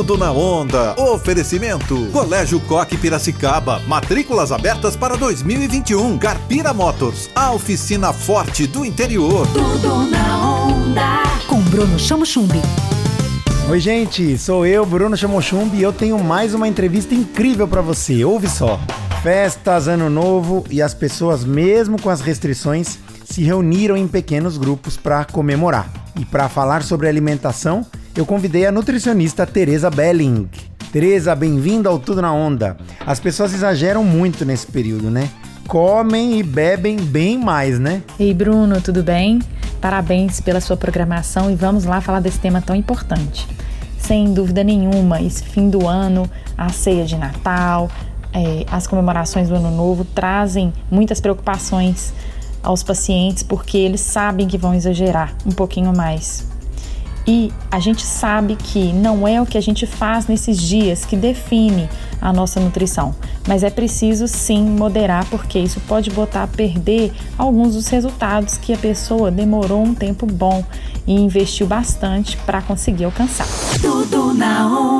Tudo na onda. Oferecimento. Colégio Coque Piracicaba. Matrículas abertas para 2021. Carpira Motors. A oficina forte do interior. Tudo na onda. Com Bruno Chamo Chumbi. Oi, gente, sou eu, Bruno Chamochumbi, e eu tenho mais uma entrevista incrível para você. Ouve só. Festas, Ano Novo e as pessoas, mesmo com as restrições, se reuniram em pequenos grupos para comemorar. E para falar sobre alimentação, eu convidei a nutricionista Teresa Belling. Teresa, bem-vinda ao Tudo na Onda. As pessoas exageram muito nesse período, né? Comem e bebem bem mais, né? Ei, Bruno, tudo bem? Parabéns pela sua programação e vamos lá falar desse tema tão importante. Sem dúvida nenhuma, esse fim do ano, a ceia de Natal, é, as comemorações do Ano Novo trazem muitas preocupações aos pacientes porque eles sabem que vão exagerar um pouquinho mais. E a gente sabe que não é o que a gente faz nesses dias que define a nossa nutrição, mas é preciso sim moderar, porque isso pode botar a perder alguns dos resultados que a pessoa demorou um tempo bom e investiu bastante para conseguir alcançar. Tudo na onda.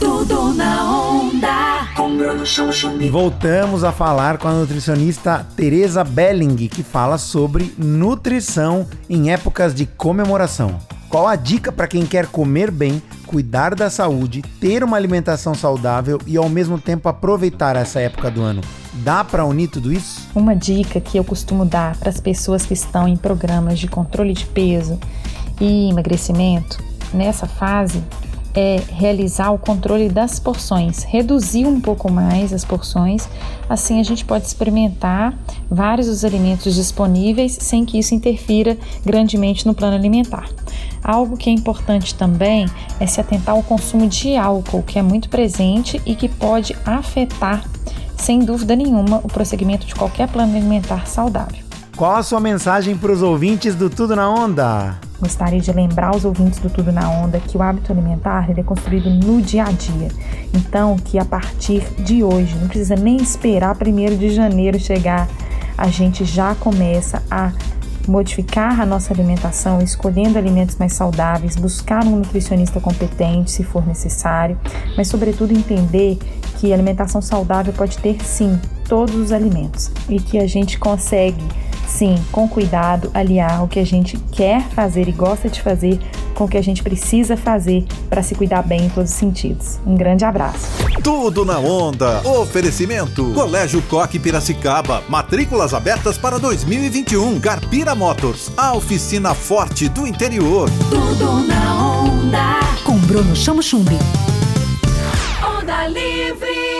Tudo na onda. E voltamos a falar com a nutricionista Teresa Belling, que fala sobre nutrição em épocas de comemoração. Qual a dica para quem quer comer bem, cuidar da saúde, ter uma alimentação saudável e ao mesmo tempo aproveitar essa época do ano? Dá para unir tudo isso? Uma dica que eu costumo dar para as pessoas que estão em programas de controle de peso e emagrecimento nessa fase é realizar o controle das porções, reduzir um pouco mais as porções, assim a gente pode experimentar vários dos alimentos disponíveis sem que isso interfira grandemente no plano alimentar. Algo que é importante também é se atentar ao consumo de álcool, que é muito presente e que pode afetar, sem dúvida nenhuma, o prosseguimento de qualquer plano alimentar saudável. Qual a sua mensagem para os ouvintes do Tudo na Onda? Gostaria de lembrar os ouvintes do Tudo na Onda que o hábito alimentar é construído no dia a dia. Então, que a partir de hoje, não precisa nem esperar 1 de janeiro chegar, a gente já começa a modificar a nossa alimentação, escolhendo alimentos mais saudáveis, buscar um nutricionista competente se for necessário, mas sobretudo entender que alimentação saudável pode ter sim todos os alimentos e que a gente consegue sim, com cuidado, aliar o que a gente quer fazer e gosta de fazer com o que a gente precisa fazer para se cuidar bem em todos os sentidos. Um grande abraço. Tudo na onda. Oferecimento. Colégio Coque Piracicaba. Matrículas abertas para 2021. Carpira Motors. A oficina forte do interior. Tudo na onda. Com Bruno Chamo Chumbi. Onda livre.